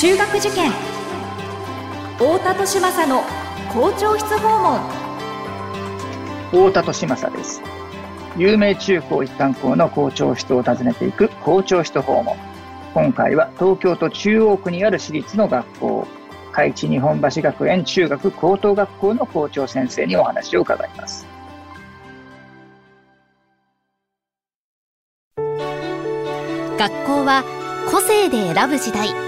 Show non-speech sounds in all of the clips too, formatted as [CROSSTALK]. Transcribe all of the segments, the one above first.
中学受験。太田利政の校長室訪問。太田利政です。有名中高一貫校の校長室を訪ねていく校長室訪問。今回は東京都中央区にある私立の学校。海地日本橋学園中学高等学校の校長先生にお話を伺います。学校は個性で選ぶ時代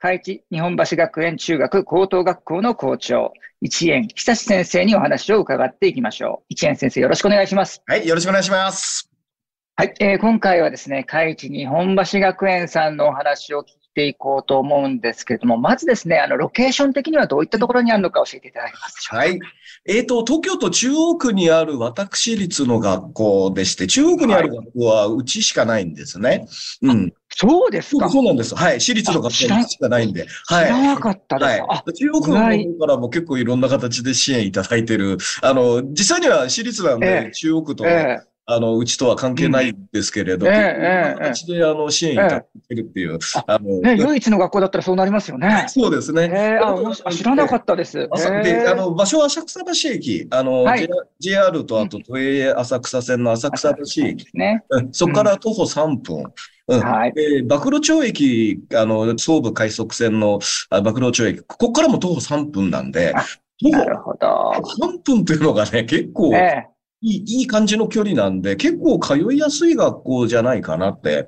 海地日本橋学園中学高等学校の校長、一円久志先生にお話を伺っていきましょう。一円先生、よろしくお願いします。はい、よろしくお願いします。はい、えー、今回はですね、海地日本橋学園さんのお話を聞いていこうと思うんですけれども、まずですね、あの、ロケーション的にはどういったところにあるのか教えていただけますでしょうか？はい。えっ、ー、と、東京都中央区にある私立の学校でして、中央区にある学校はうちしかないんですね。はい、うん。そうですかそうなんです。はい。私立の学校しかないんで。はい。知らなかったです。はい、中央区の方からも結構いろんな形で支援いただいてる。あの、実際には私立なんで、えー、中央区と、えーあの、うちとは関係ないんですけれど、うん、ええ形で、あの、支援いただいてるっていう。あの、ね、唯一の学校だったらそうなりますよね。[LAUGHS] そうですね。えー、あ知らなかったです。で、あの、場所は浅草橋駅。あの、はい、JR とあと都営浅草線の浅草橋駅。ね。そこから徒歩3分。うん。はい。で、暴露町駅、あの、総武快速線の暴露町駅、ここからも徒歩3分なんで、なるほど。3分っていうのがね、結構、えいい、いい感じの距離なんで、結構通いやすい学校じゃないかなって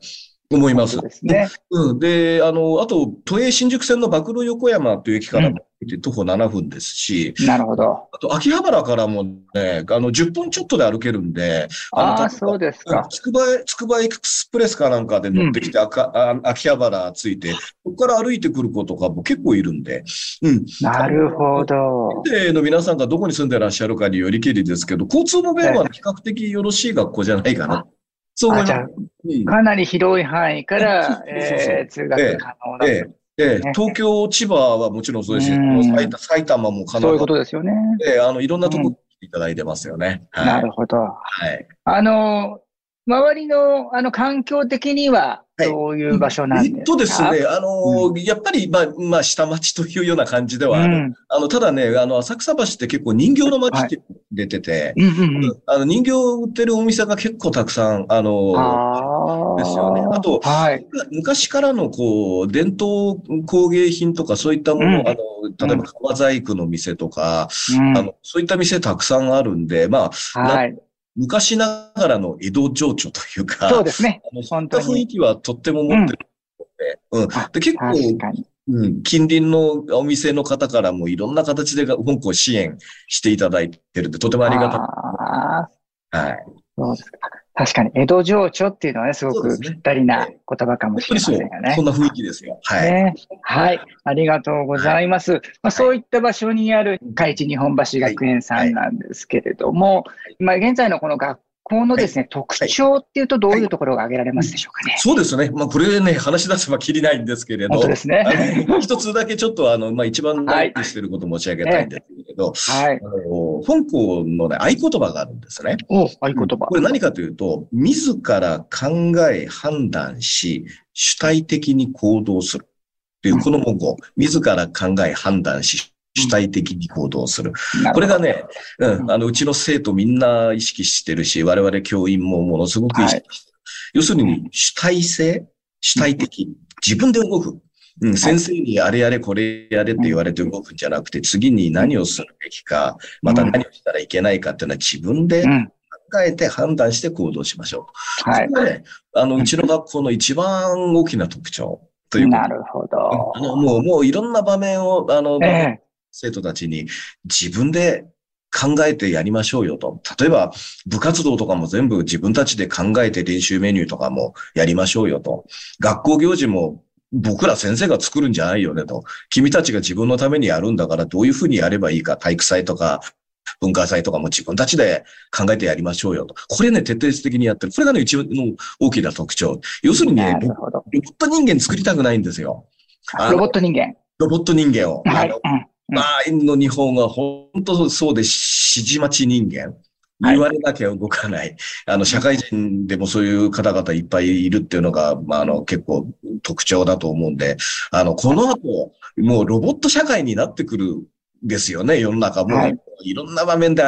思います。そうですね。うん。で、あの、あと、都営新宿線の暴露横山という駅からも徒歩7分ですし、なるほど。あと、秋葉原からもね、あの、10分ちょっとで歩けるんで、ああ、そうですか。つくば、つくばエクスプレスかなんかで乗ってきて、うん、秋葉原着いて、ここから歩いてくる子とかも結構いるんで、うん。なるほど。での皆さんがどこに住んでらっしゃるかによりけりですけど、交通の便は比較的よろしい学校じゃないかな。そう思います。かなり広い範囲から、え通学可能だと。えええ、東京、千葉はもちろんそうですし、埼玉も可能そういうことですよね。ええ、あの、いろんなとこいただいてますよね。はい、なるほど。はい。あの、周りの、あの、環境的には、そういう場所なんですか、えっとですね、あの、うん、やっぱり、まあ、まあ、下町というような感じではある。うん、あの、ただね、あの、浅草橋って結構人形の街って出てて、あの、人形を売ってるお店が結構たくさん、あの、ですよね。あと、はい、昔からの、こう、伝統工芸品とかそういったもの、うん、あの、例えば革細工の店とか、あの、そういった店たくさんあるんで、まあ、はい昔ながらの江戸情緒というか、そうですね。そういった雰囲気はとっても持ってるので、うん。うん、で結構、うん、近隣のお店の方からもいろんな形で香港支援していただいてるんで、とてもありがたい。はい。そうですか。確かに、江戸情緒っていうのはね、すごくぴったりな言葉かもしれませんよね。そんな雰囲気ですよ。はい。ね、はい。ありがとうございます。はい、まあ、そういった場所にある、海地日本橋学園さんなんですけれども、はい、まあ、現在のこの学校のですね、はい、特徴っていうとどういうところが挙げられますでしょうかね？そうですね。まあ、これね、話し出せばきりないんですけれど。本当ですね。一つだけちょっとあの、まあ、一番大事してることを申し上げたいんですけれど、はい。あの本校のね、合言葉があるんですね。お合言葉。これ何かというと、自ら考え、判断し、主体的に行動する。っていう、この文言、自ら考え、判断し、主体的に行動する。これがね、うん、あの、うちの生徒みんな意識してるし、我々教員もものすごく意識してる。はい、要するに、主体性、主体的、自分で動く。うん、先生にあれやれこれやれって言われて動くんじゃなくて、次に何をするべきか、また何をしたらいけないかっていうのは自分で考えて判断して行動しましょう。はい。これね、あの、うちの学校の一番大きな特徴というなるほど。あの、もう、もういろんな場面を、あの、え生徒たちに自分で考えてやりましょうよと。例えば、部活動とかも全部自分たちで考えて練習メニューとかもやりましょうよと。学校行事も僕ら先生が作るんじゃないよねと。君たちが自分のためにやるんだからどういうふうにやればいいか、体育祭とか、文化祭とかも自分たちで考えてやりましょうよと。これね、徹底的にやってる。これがね、一番の大きな特徴。要するにね、ロボット人間作りたくないんですよ。ロボット人間。ロボット人間を。はい。まあ、の日本は本当そうで、指示待ち人間。言われなきゃ動かない。あの、社会人でもそういう方々いっぱいいるっていうのが、まあ、あの、結構特徴だと思うんで、あの、この後、もうロボット社会になってくるですよね、世の中も。はい、いろんな場面で、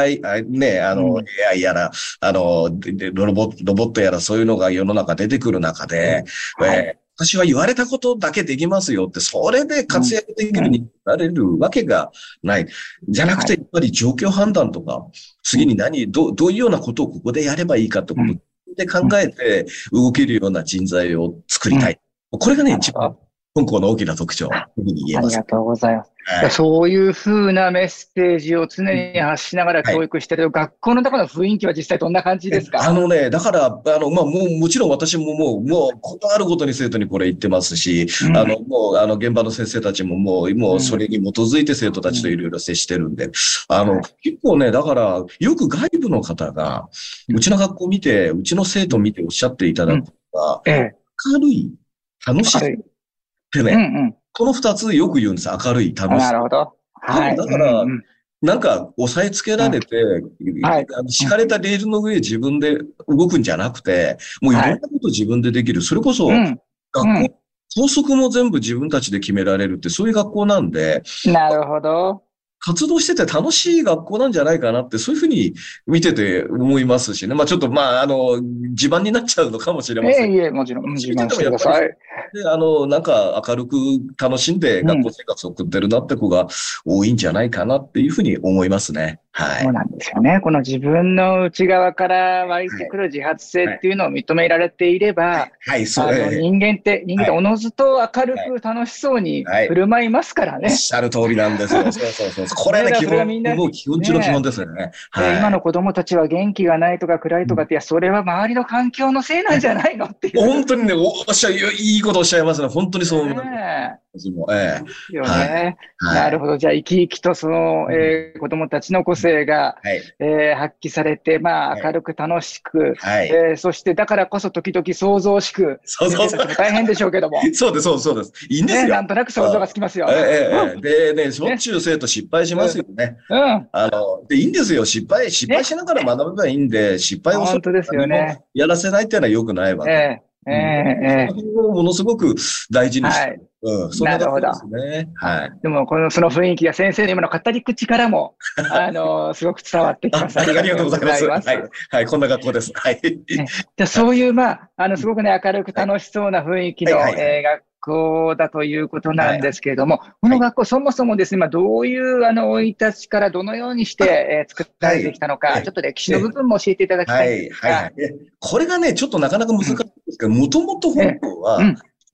ね、あの、うん、AI やら、あのロボ、ロボットやらそういうのが世の中出てくる中で、はい、えー私は言われたことだけできますよって、それで活躍できるになれるわけがない。じゃなくて、やっぱり状況判断とか、次に何、どどういうようなことをここでやればいいかってことで考えて動けるような人材を作りたい。これがね、一番香港の大きな特徴に言えます。ありがとうございます。はい、そういうふうなメッセージを常に発しながら教育してる、はい、学校の中の雰囲気は実際どんな感じですか？あのね、だから、あの、まあ、もう、もちろん私ももう、もう、ことあるごとに生徒にこれ言ってますし、うん、あの、もう、あの、現場の先生たちももう、もう、それに基づいて生徒たちといろいろ接してるんで、あの、結構ね、だから、よく外部の方が、うちの学校見て、うちの生徒見ておっしゃっていただくのが、明るい、楽しい。でね、うんうん、この二つよく言うんです。明るい、楽しい。なるほど。はい。だから、うんうんなんか押さえつけられて、はい、敷かれたレールの上で自分で動くんじゃなくて、もういろんなこと自分でできる。それこそ、学校、校則も全部自分たちで決められるって、そういう学校なんで。なるほど。活動してて楽しい学校なんじゃないかなって、そういうふうに見てて思いますしね。まあちょっと、まあ、あの、自慢になっちゃうのかもしれません。いえいえ、もちろん。自慢してください。で、あの、なんか明るく楽しんで学校生活を送ってるなって子が多いんじゃないかなっていうふうに思いますね。はい。そうなんですよね。この自分の内側から湧いてくる自発性っていうのを認められていれば、はい、はい、そう人間って、人間っておのずと明るく楽しそうに振る舞いますからね。おっしゃる通りなんですよ。そうそうそう。これね、基本、もう基本中の基本ですよね。はい、今の子供たちは元気がないとか暗いとかって、いや、それは周りの環境のせいなんじゃないのっていう。本当にね、おっしゃいいことおっしゃいますね。本当にそう。ねええ。よね、はい。なるほど。じゃあ、生き生きとその、えー、子供たちの個性が、はい、えー、発揮されて、まあ、明るく楽しく、はい、えー、そしてだからこそ時々想像しく、そうそうそう。大変でしょうけども。[LAUGHS] そうです、そうです。いいんですよ。ね、なんとなく想像がつきますよ。ええー、でね、しょっちゅう生徒失敗しますよね。うん。あの、で、いいんですよ。失敗、失敗しながら学べばいいんで、失敗を本当ですよね。やらせないっていうのは良くないわけ。ええええええ。ものすごく大事にして、はい、うん、そんなことですね。はい。でも、この、その雰囲気や先生の今の語り口からも、[LAUGHS] あの、すごく伝わってきます。ありがとうございます。はい。はい、こんな学校です。はい。じゃそういう、まあ、あの、すごくね、明るく楽しそうな雰囲気の、え学校だということなんですけれども、この学校、そもそもですね、まあ、どういう、あの、生い立ちからどのようにして、え作られてきたのか、ちょっと歴史の部分も教えていただきたいんですが。はい。これがね、ちょっとなかなか難しいんですけど、もともと本校は、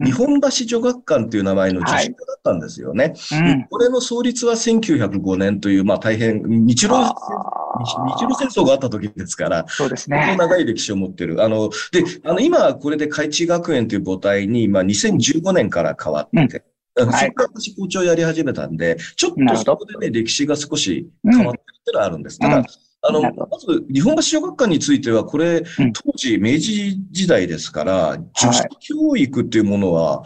日本橋女学館という名前の女子校だったんですよね。はい。うん、これの創立は1905年という、まあ大変、日露、日露戦争があった時ですから、そうですね。長い歴史を持ってる。あの、で、あの、今これで海地学園という母体に、まあ2015年から変わって、うん、そこから私校長やり始めたんで、ちょっとそこでね、歴史が少し変わってるっていうのはあるんです。ただ、あの、まず、日本橋小学館については、これ、当時、明治時代ですから、女子教育っていうものは、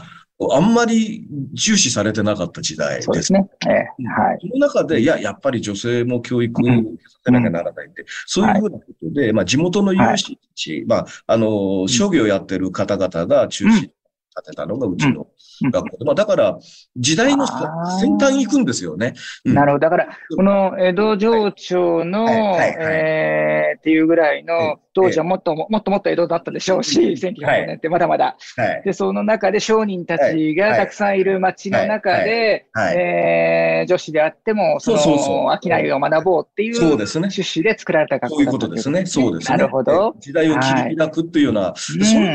あんまり重視されてなかった時代です。ですね。えー、はい。その中で、いや、やっぱり女性も教育を受けさせなきゃならないって、うん、そういうふうなことで、はい、まあ、地元の有志地、はい、まあ、あの、商業やってる方々が中心立てたのがうちの学校で。まあ、だから、時代の先端行くんですよね。なるほど。だから、この江戸城長の、えー、っていうぐらいの、当時はもっとも、もっともっと江戸だったでしょうし、1900年ってまだまだ。で、その中で商人たちがたくさんいる街の中で、え女子であっても、その、商いを学ぼうっていう趣旨で作られた学校そういうことですね。そうですね。なるほど。時代を切り開くっていうような、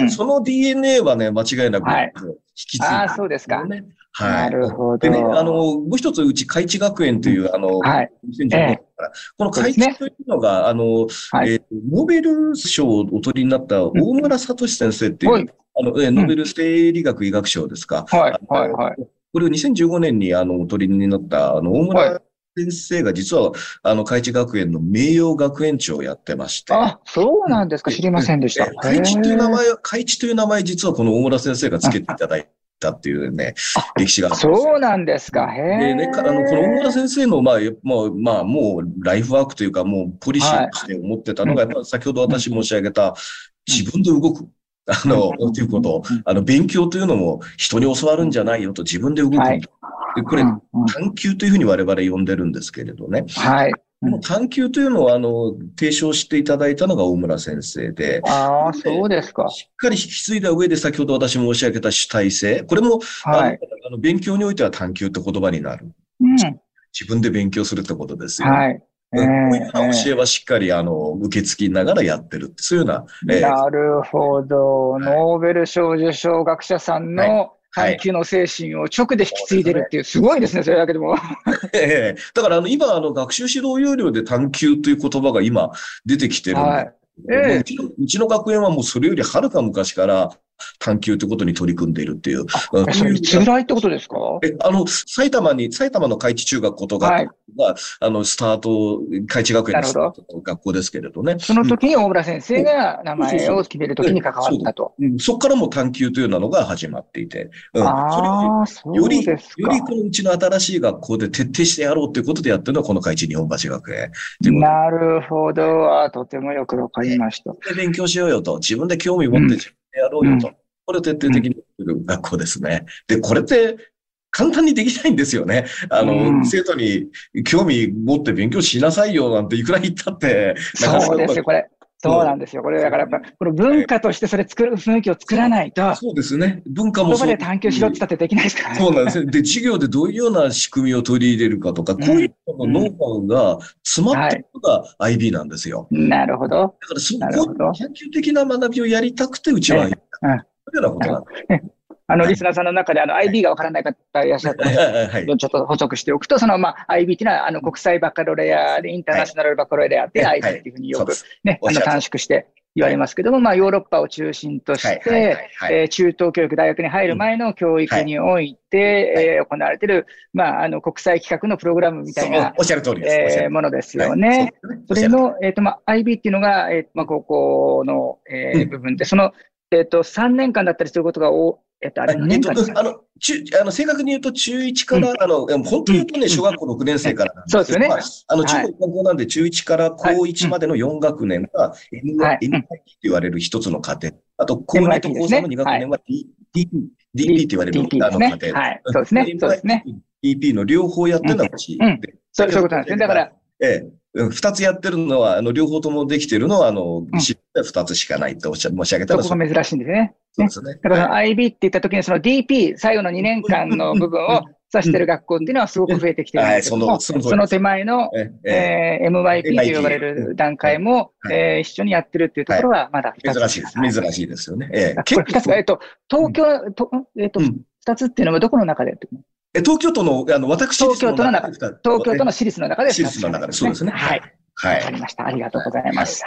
その DNA はね、間違いなく、引き継いで、ああ、そうですか。ね。はい。なるほど。でね、あの、もう一つ、うち、海地学園という、あの、はい。2015年から、この海地というのが、あの、えっと、ノーベル賞をお取りになった大村聡先生っていう、あの、えノーベル生理学医学賞ですか。はい、はい、はい。これを2015年にあの、お取りになった、あの、大村先生が実は、あの、海地学園の名誉学園長をやってまして。あ、そうなんですか。知りませんでした。海地という名前、海地という名前、実はこの大村先生が付けていただいたっていうね、歴史があるんですよそうなんですか。へでね、あの、この大村先生の、まあ、もう、まあ、もう、ライフワークというか、もう、ポリシーとして思ってたのが、やっぱ先ほど私申し上げた、自分で動く。あの、ということ、あの、勉強というのも人に教わるんじゃないよと自分で動く。はいでこれ、探求というふうに我々呼んでるんですけれどね。はい。この探求というのを、あの、提唱していただいたのが大村先生で、ああ、そうですか。しっかり引き継いだ上で先ほど私申し上げた主体性。これも、はい。あの勉強においては探求って言葉になる。うん。自分で勉強するってことですよ。はい。う教えはしっかり、あの、受け継ぎながらやってるって、そういうような、えーなるほど。ノーベル賞受賞学者さんのはい。探求の精神を直で引き継いでるっていう、すごいですね、それだけでも。[LAUGHS] ええ。だから、あの、今、あの、学習指導要領で探求という言葉が今出てきてるんで、はい。えうちの学園はもうそれよりはるか昔から探求ということに取り組んでいるっていう。うんえそれいつぐらいってことですか？え、あの、埼玉に、埼玉の海地中学高等学校が、あの、スタート、海地学園の学校ですけれどね。その時に大村先生が名前を決める時に関わったと。うんそこからも探求というのが始まっていて、うん、ああ、そうより、より。このうちの新しい学校で徹底してやろうということでやってるのはこの海地日本橋学園。なるほど。あとてもよくわかりました。勉強しようよと、自分で興味持ってやろうよと。うんこれを徹底的にる学校ですね。で、これって簡単にできないんですよね。あの、うん生徒に興味持って勉強しなさいよなんていくら言ったって、なかなかそうですよ、これ。そうなんですよ。これ、だからやっぱ、この文化としてそれ作る、雰囲気を作らないと、そうですね。文化もそうで探求しろって言ったってできないですからね。そうなんですね。で、授業でどういうような仕組みを取り入れるかとか、こういうののノウハウが詰まってるのが IB なんですよ。なるほど。だから、そこう研究的な学びをやりたくて、うちは、えそういうようなことなんです。[LAUGHS] あの、リスナーさんの中で、あの、IB がわからない方いらっしゃったら、はい。はい。ちょっと補足しておくと、その、まあ、IB っていうのは、あの、国際バカロレアで、インターナショナルバカロレアで、はい。IB っていうふうによく。ね、あの、短縮して言われますけども、まあ、ヨーロッパを中心として、はい。えー中等教育、大学に入る前の教育において、えー行われている、まあ、あの、国際企画のプログラムみたいな、おっしゃる通りです。えものですよはい。ね。それの、えっ、と、まあ、IB っていうのが、えーまあ、高校の、え部分で、その、えっ、と、3年間だったりすることが多、えっ、と、あれ2えっと年間ですか、あの、中、あの、正確に言うと、中1から、あの、本当に言うとね、小学校6年生からなんそうですよねまああの、はい中学高校なんで、中1から高1までの4学年が、N はい NIT って言われる一つの過程。あと、高2と高3の2学年は DP、DP って言われるあの過ですね。程。はい。そうですね。そうですね。DP の両方やってるのはうちうんでそうそういうことなんですね。だから、、ええ、うん二つやってるのは、あの、両方ともできてるのは、あの、うん。知って二つしかないっておっしゃ申し上げたら、そうそこが珍しいんですね。そうですね。だから IB って言った時に、その DP、最後の2年間の [LAUGHS] 部分を指してる学校っていうのはすごく増えてきてるんですけども、はいそのその手前の、えええー MYP と呼ばれる段階も、はい。えー一緒にやってるっていうところはまだ2つ。珍しいです。珍しいですよね。ええ。あこれ2つが、えっと、東京、とえっと、うん。2つっていうのはどこの中でやってるの？え東京都の、あの、私東京都の中東京都の私立の中で私立の中でそうですね。はい。はい。わかりました。ありがとうございます。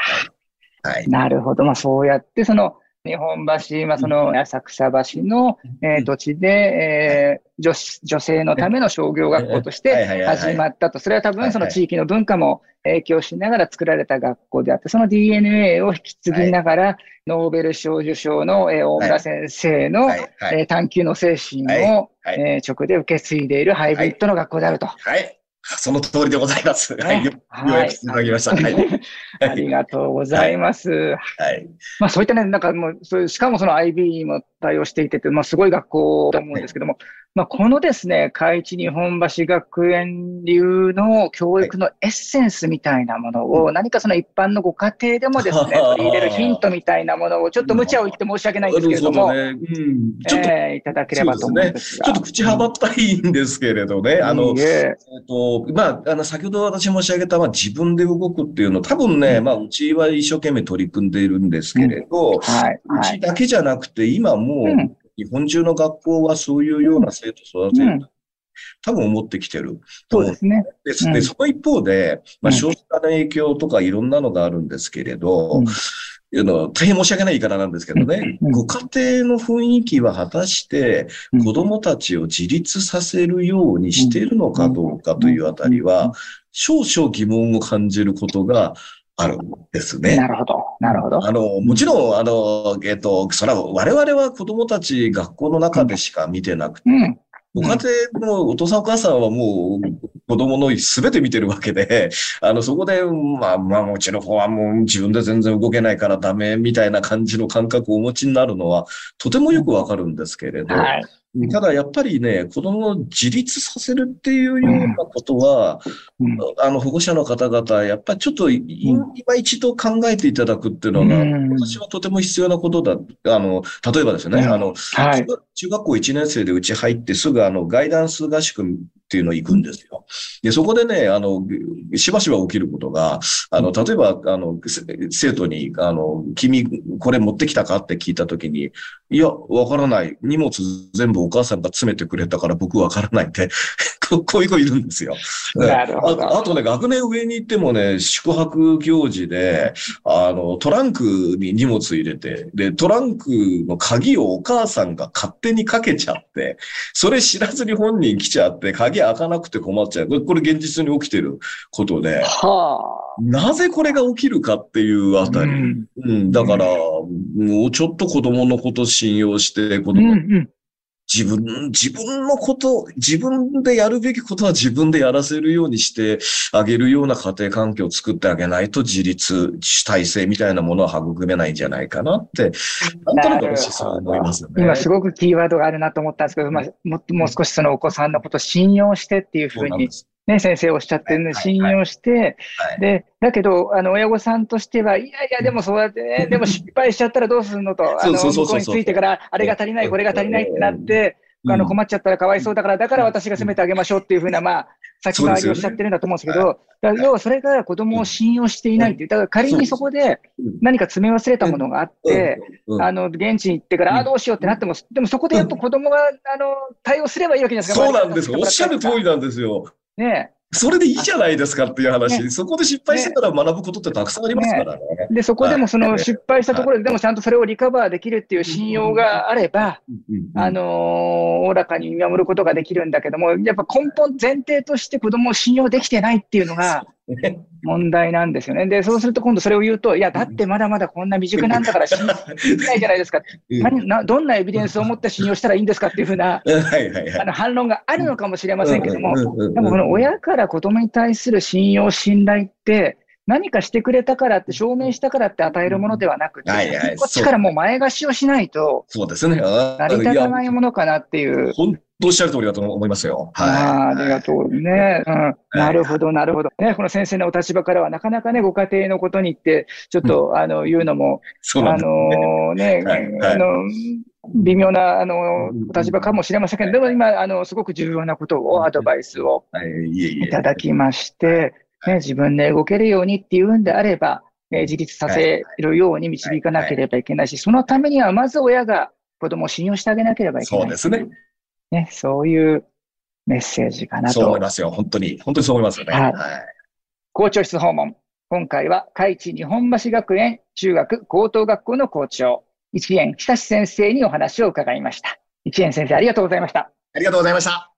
はい。なるほど。まあ、そうやって、その、日本橋、まあ、その、浅草橋の、えー土地で、えー女子、女性のための商業学校としはい。てはい。はい。はい。始まったと。それは多分、はい。はい。その地域の文化も影響しながら作られた学校であって、その DNA を引き継ぎながら、ノーベル賞受賞の、えー大村先生の、はい。はい。えー探求の精神はい。を、はいえー直で受け継いでいるハイブリッドの学校であると。はい。[LAUGHS] その通りでございます。はい。よようやくいただきました。はい。[LAUGHS] ありがとうございます。はい。まあそういったね、なんかもう、そういうしかもその IB も対応していてて、まあすごい学校と思うんですけども、まあこのですね、海地日本橋学園流の教育のエッセンスみたいなものを、何かその一般のご家庭でもですね、[LAUGHS] 取り入れるヒントみたいなものを、ちょっと無茶を言って申し訳ないんですけれども、ね。うん。ちょっと、えーいただければと思うんですが。ちょっと口はばったいんですけれどね。あの、いいええっと、まあ、あの、先ほど私申し上げた、まあ、自分で動くっていうの、多分ね、まあ、うちは一生懸命取り組んでいるんですけれど、はい、うはい。ちだけじゃなくて、今もう、うん。日本中の学校はそういうような生徒を育てる、うん。多分思ってきてる。そうですね。です。うん。で、その一方で、まあ、うん。少子化の影響とかいろんなのがあるんですけれど、うんあの、大変申し訳ない言い方なんですけどね、うんご家庭の雰囲気は果たして子供たちを自立させるようにしているのかどうかというあたりは、少々疑問を感じることがあるんですね。なるほど。なるほど。あの、もちろん、あの、えっと、それは我々は子供たち学校の中でしか見てなくて、うん。ご家庭のお父さんお母さんはもう子供の全て見てるわけで、[LAUGHS] あの、そこで、まあ、まあ、もちろん方はもう自分で全然動けないからダメみたいな感じの感覚をお持ちになるのは、とてもよくわかるんですけれど、はい。ただやっぱりね、子供を自立させるっていうようなことは、うん。あの、保護者の方々、やっぱりちょっとい、今一度考えていただくっていうのが、うん。私はとても必要なことだ。あの、例えばですね、うん。あの、はい。中学中学校1年生でうち入ってすぐあの、ガイダンス合宿っていうの行くんですよ。で、そこでね、あの、しばしば起きることが、あの、例えば、あの、せ生徒に、あの、君、これ持ってきたか？って聞いたときに、いや、わからない。荷物全部お母さんが詰めてくれたから僕わからないって、[LAUGHS] ここういう子いるんですよ。なるほどああとね、学年上に行ってもね、宿泊行事で、あの、トランクに荷物入れて、で、トランクの鍵をお母さんが勝手にかけちゃって、それ知らずに本人来ちゃって、鍵開かなくて困っちゃう。これ、現実に起きてることで、はなぜこれが起きるかっていうああ。たり。うんうん、だから、もうちょっと子供のこと信用して、子うん供、うん。自分、自分のこと、自分でやるべきことは自分でやらせるようにしてあげるような家庭環境を作ってあげないと自立、主体性みたいなものは育めないんじゃないかなって、なんとなく私そう思いますよね。今すごくキーワードがあるなと思ったんですけど、まあ、ももう少しそのお子さんのことを信用してっていうふうに。ね、先生おっしゃってるんで、はい信用して、はい。で、だけど、あの、親御さんとしては、いやいや、でもそうやってね、[LAUGHS] でも失敗しちゃったらどうするのと、あ向こうについてから、あれが足りない、これが足りないってなって、あの、困っちゃったらかわいそうだから、だから私が責めてあげましょうっていうふうな、まあ、先回りっしゃってるんだと思うんですけど、だ要はそれが子供を信用していないっていう、だから仮にそこで何か詰め忘れたものがあって、あの、現地に行ってから、うん。ああ、どうしようってなっても、でもそこでやっぱ子供が、あの、対応すればいいわけじゃないですか。そうなんですよ。おっしゃる通りなんですよ。ね。それでいいじゃないですかっていう話。ね。そこで失敗してから学ぶことってたくさんありますからね。で、そこでもそのはい。失敗したところで、でもちゃんとそれをリカバーできるっていう信用があれば、あのーおおらかに見守ることができるんだけども、やっぱ根本、前提として子供を信用できてないっていうのが [LAUGHS] 問題なんですよね。で、そうすると今度それを言うと、いや、だってまだまだこんな未熟なんだから信用できないじゃないですか。うん。[LAUGHS] 何などんなエビデンスを持って信用したらいいんですかっていうふうな [LAUGHS] はいはいはい。あの反論があるのかもしれませんけども、でもこの親から子供に対する信用、信頼って、何かしてくれたからって、証明したからって与えるものではなくて、はいはい。こっちからもう前貸しをしないと、そう。ですね。あ成り立たないやものかなっていう。本当おっしゃる通りだと思いますよ。ああはい。ありがとうね。うん。なるほど、なるほど。ね、この先生のお立場からは、なかなかね、ご家庭のことにって、ちょっと、あの、言うのも、あそうなんです。のね、はいはいあの、微妙な、あの、お立場かもしれませんけど、でも今、あの、すごく重要なことを、アドバイスをはい、ただきまして、ね、自分で動けるようにっていうんであれば、えー自立させるように導かなければいけないし、そのためにはまず親が子供を信用してあげなければいけない。そうですね。ね、そういうメッセージかなとそう思い。ますよ。本当に。本当にそう思いますよね。はいはい。校長室訪問。今回は、海地日本橋学園中学高等学校の校長、一円久志先生にお話を伺いました。一円先生、ありがとうございました。ありがとうございました。